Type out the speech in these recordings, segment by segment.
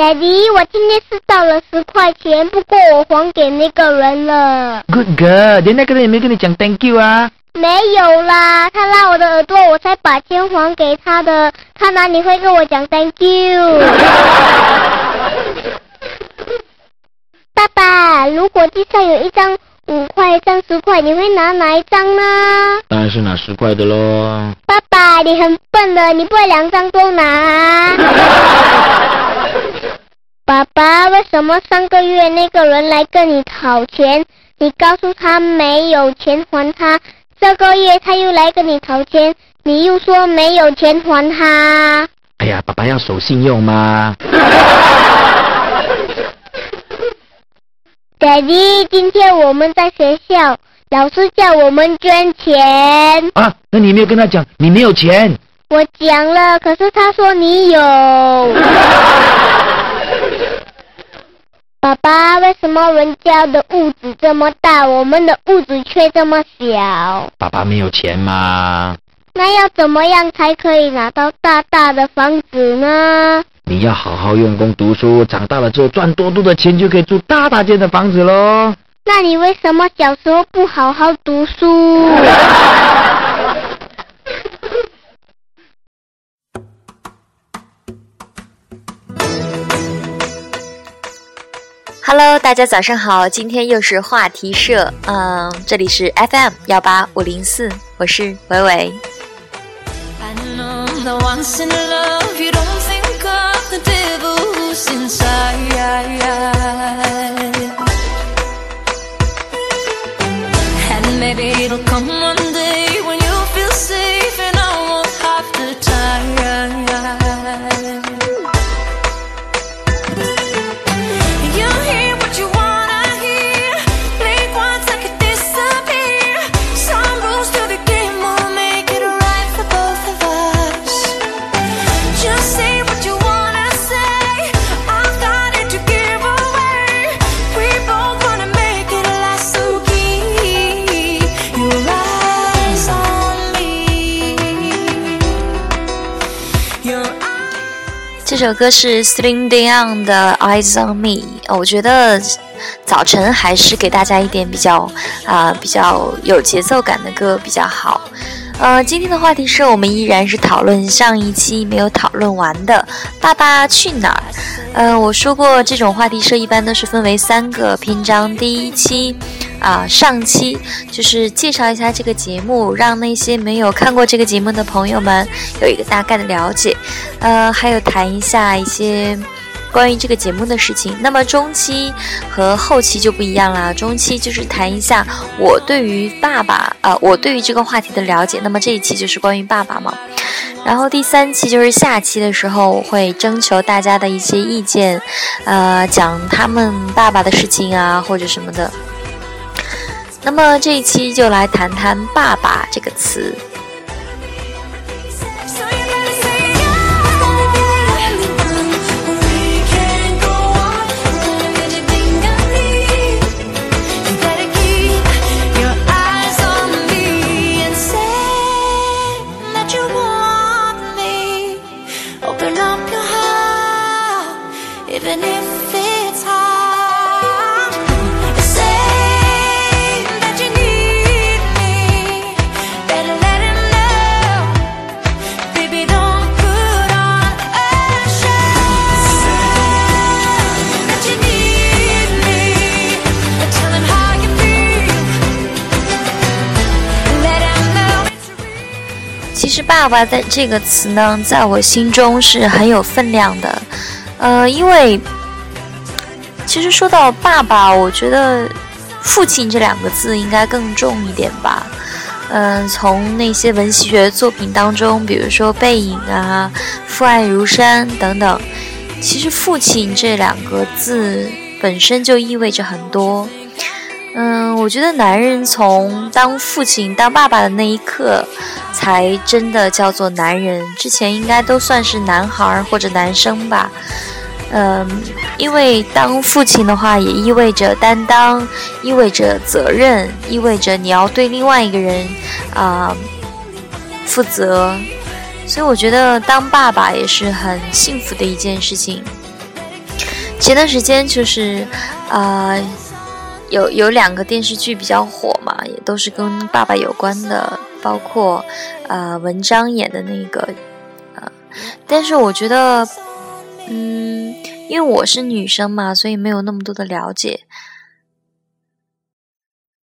Daddy，我今天是到了十块钱，不过我还给那个人了。Good girl，连那个人也没跟你讲 thank you 啊。没有啦，他拉我的耳朵，我才把钱还给他的。他哪里会跟我讲 thank you？爸爸，如果地上有一张五块、一张十块，你会拿哪一张呢？当然是拿十块的喽。爸爸，你很笨的，你不会两张都拿。爸爸，为什么上个月那个人来跟你讨钱，你告诉他没有钱还他，这个月他又来跟你讨钱，你又说没有钱还他？哎呀，爸爸要守信用嘛。Daddy，今天我们在学校，老师叫我们捐钱，啊，那你没有跟他讲你没有钱？我讲了，可是他说你有。爸爸，为什么人家的屋子这么大，我们的屋子却这么小？爸爸没有钱吗。那要怎么样才可以拿到大大的房子呢？你要好好用功读书，长大了之后赚多多的钱，就可以住大大间的房子喽。那你为什么小时候不好好读书？Hello，大家早上好，今天又是话题社，嗯，这里是 FM 幺八五零四，我是伟伟。I know 这首歌是 Celine Dion 的《Eyes on Me》，我觉得早晨还是给大家一点比较啊、比较有节奏感的歌比较好。呃，今天的话题是我们依然是讨论上一期没有讨论完的《爸爸去哪儿》。呃，我说过这种话题社一般都是分为三个篇章，第一期。啊，上期就是介绍一下这个节目，让那些没有看过这个节目的朋友们有一个大概的了解。呃，还有谈一下一些关于这个节目的事情。那么中期和后期就不一样了，中期就是谈一下我对于爸爸，呃，我对于这个话题的了解。那么这一期就是关于爸爸嘛。然后第三期就是下期的时候，我会征求大家的一些意见，呃，讲他们爸爸的事情啊，或者什么的。那么这一期就来谈谈“爸爸”这个词。其实“爸爸”在这个词呢，在我心中是很有分量的，呃，因为其实说到爸爸，我觉得“父亲”这两个字应该更重一点吧。嗯、从那些文学作品当中，比如说《背影》啊，《父爱如山》等等，其实“父亲”这两个字本身就意味着很多。嗯，我觉得男人从当父亲、当爸爸的那一刻，才真的叫做男人。之前应该都算是男孩儿或者男生吧。嗯，因为当父亲的话，也意味着担当，意味着责任，意味着你要对另外一个人啊、负责。所以我觉得当爸爸也是很幸福的一件事情。前段时间就是，啊、有有两个电视剧比较火嘛，也都是跟爸爸有关的，包括呃文章演的那个，呃，但是我觉得，嗯，因为我是女生嘛，所以没有那么多的了解。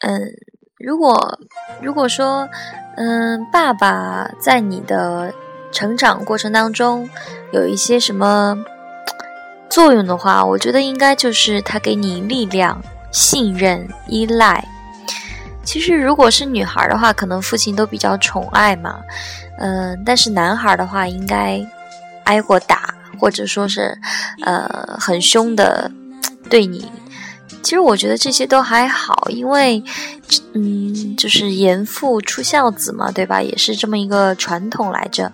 嗯，如果如果说，嗯，爸爸在你的成长过程当中有一些什么作用的话，我觉得应该就是他给你力量、信任、依赖。其实如果是女孩的话，可能父亲都比较宠爱嘛，嗯、但是男孩的话，应该挨过打，或者说是呃很凶的对你。其实我觉得这些都还好，因为嗯，就是严父出孝子嘛，对吧？也是这么一个传统来着。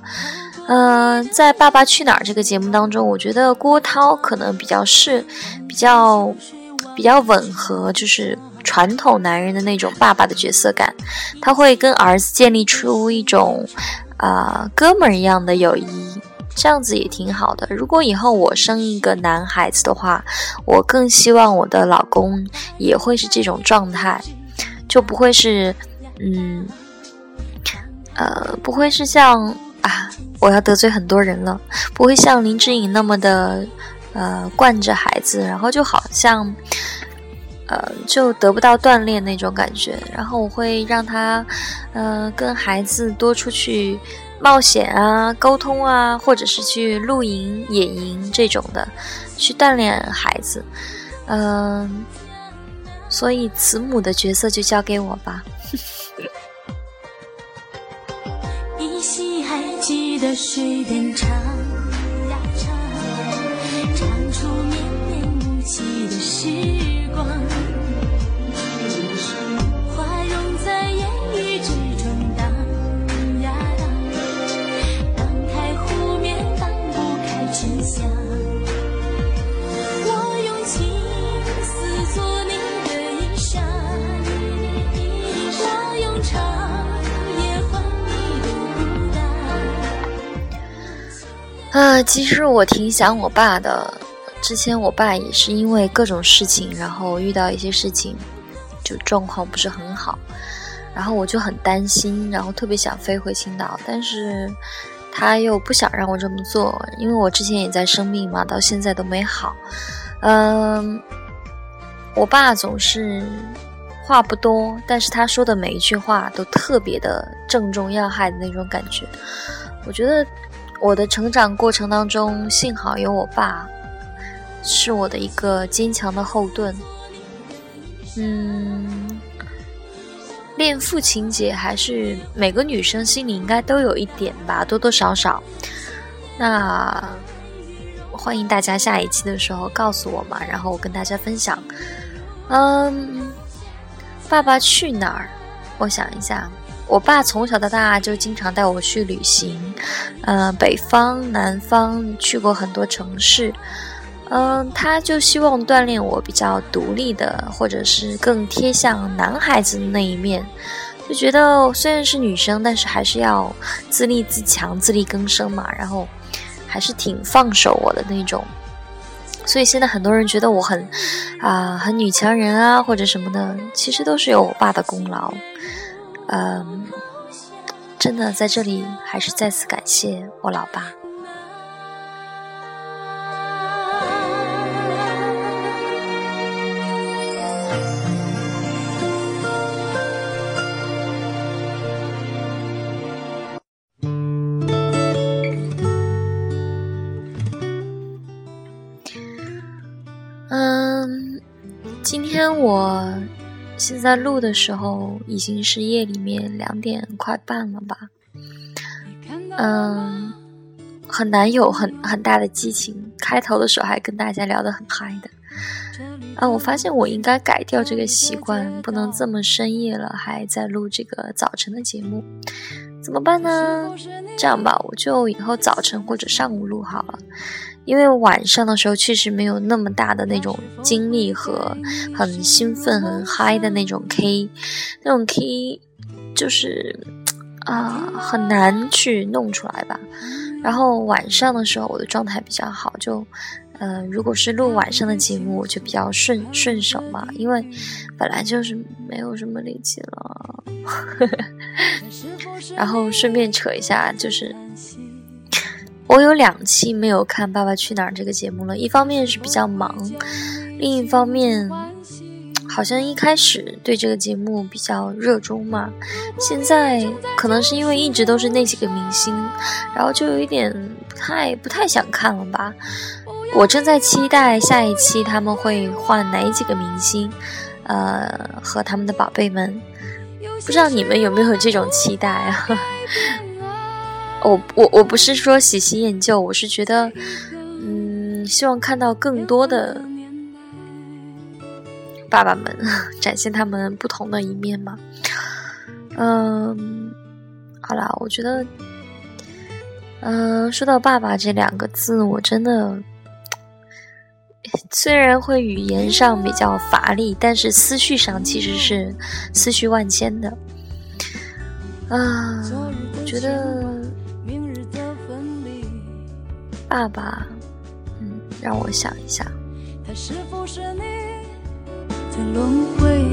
呃，在《爸爸去哪儿》这个节目当中，我觉得郭涛可能比较是比较比较吻合，就是传统男人的那种爸爸的角色感。他会跟儿子建立出一种啊、哥们儿一样的友谊，这样子也挺好的。如果以后我生一个男孩子的话，我更希望我的老公也会是这种状态，就不会是嗯呃不会是像啊我要得罪很多人了，不会像林志颖那么的呃惯着孩子，然后就好像。呃，就得不到锻炼那种感觉，然后我会让他，呃，跟孩子多出去冒险啊、沟通啊，或者是去露营、野营这种的，去锻炼孩子。嗯、所以慈母的角色就交给我吧。依稀还记得水边唱时光。花容在烟雨之中荡呀荡，荡开湖面荡不开沉香。我用情丝做你的衣裳，我用长夜换你的孤单。啊，其实我挺想我爸的。之前我爸也是因为各种事情，然后遇到一些事情，就状况不是很好，然后我就很担心，然后特别想飞回青岛，但是他又不想让我这么做，因为我之前也在生病嘛，到现在都没好。嗯，我爸总是话不多，但是他说的每一句话都特别的正中要害的那种感觉。我觉得我的成长过程当中，幸好有我爸，是我的一个坚强的后盾。嗯，恋父情节还是每个女生心里应该都有一点吧，多多少少。那欢迎大家下一期的时候告诉我嘛，然后我跟大家分享。嗯，爸爸去哪儿？我想一下，我爸从小到大就经常带我去旅行，呃，北方、南方去过很多城市。嗯，他就希望锻炼我比较独立的，或者是更贴向男孩子的那一面。就觉得虽然是女生，但是还是要自立自强、自力更生嘛。然后还是挺放手我的那种。所以现在很多人觉得我很啊、很女强人啊或者什么的，其实都是有我爸的功劳。嗯，真的在这里还是再次感谢我老爸。在录的时候已经是夜里面两点快半了吧。嗯，很难有很很大的激情。开头的时候还跟大家聊得很嗨的。啊，我发现我应该改掉这个习惯，不能这么深夜了还在录这个早晨的节目，怎么办呢？这样吧，我就以后早晨或者上午录好了。因为晚上的时候确实没有那么大的那种精力和很兴奋、很嗨的那种 K，那种 K 就是啊、很难去弄出来吧。然后晚上的时候我的状态比较好，就呃，如果是录晚上的节目，就比较顺顺手嘛，因为本来就是没有什么力气了。然后顺便扯一下，就是我有两期没有看《爸爸去哪儿》这个节目了，一方面是比较忙，另一方面好像一开始对这个节目比较热衷嘛，现在可能是因为一直都是那几个明星，然后就有一点不太不太想看了吧。我正在期待下一期他们会换哪几个明星，呃，和他们的宝贝们。不知道你们有没有这种期待啊？我我我不是说喜新厌旧，我是觉得，嗯，希望看到更多的爸爸们 展现他们不同的一面嘛。嗯，好啦，我觉得，嗯，说到“爸爸”这两个字，我真的。虽然会语言上比较乏力，但是思绪上其实是思绪万千的。啊，我觉得爸爸，嗯，让我想一下。他是否是你在轮回？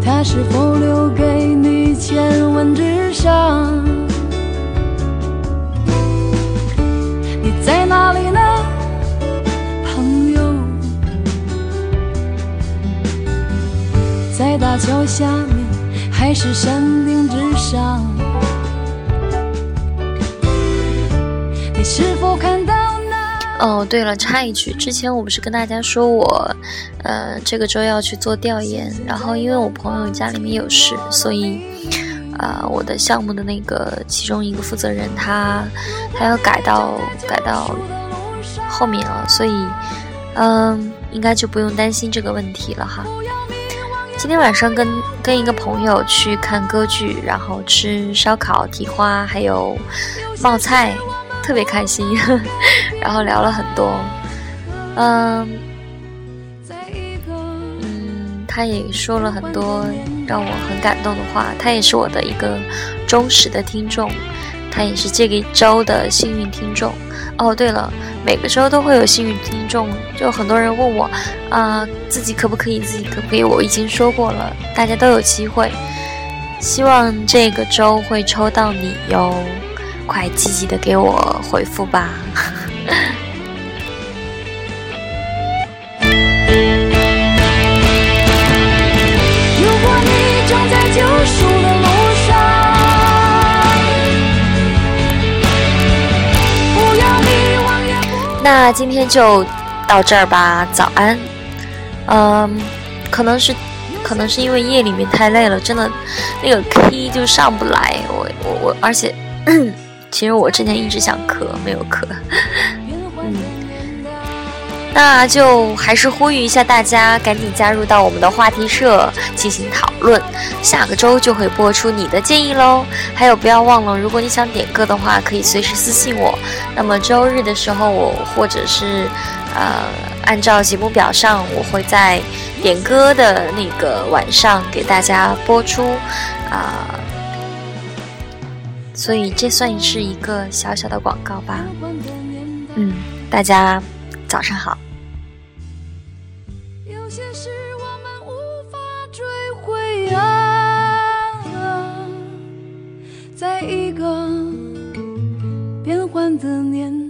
他是否留给你千万纸上？你在哪里呢，朋友？在大桥下面，还是山顶之上？你是否看到那？哦，对了，插一句，之前我不是跟大家说我，呃，这个周要去做调研，然后因为我朋友家里面有事，所以，啊、我的项目的那个其中一个负责人他他要改到改到后面了，所以，嗯，应该就不用担心这个问题了哈。今天晚上跟跟一个朋友去看歌剧，然后吃烧烤、蹄花，还有冒菜，特别开心，然后聊了很多。嗯嗯，他也说了很多让我很感动的话。他也是我的一个忠实的听众，他也是这个周的幸运听众。哦，对了，每个周都会有幸运听众，就很多人问我啊、自己可不可以，自己可不可以？我已经说过了，大家都有机会。希望这个周会抽到你哟，快积极的给我回复吧。如果你正在救赎的路上，不要迷惘也不那今天就到这儿吧，早安。嗯，可能是，可能是因为夜里面太累了，真的那个 key 就上不来。我我我，而且其实我之前一直想咳，没有咳。嗯，那就还是呼吁一下大家，赶紧加入到我们的话题社进行讨论。下个周就会播出你的建议喽。还有，不要忘了，如果你想点歌的话，可以随时私信我。那么周日的时候，我或者是呃，按照节目表上，我会在点歌的那个晚上给大家播出啊、所以这算是一个小小的广告吧。嗯，大家早上好。有些事我们无法追回啊，在一个变幻的年代。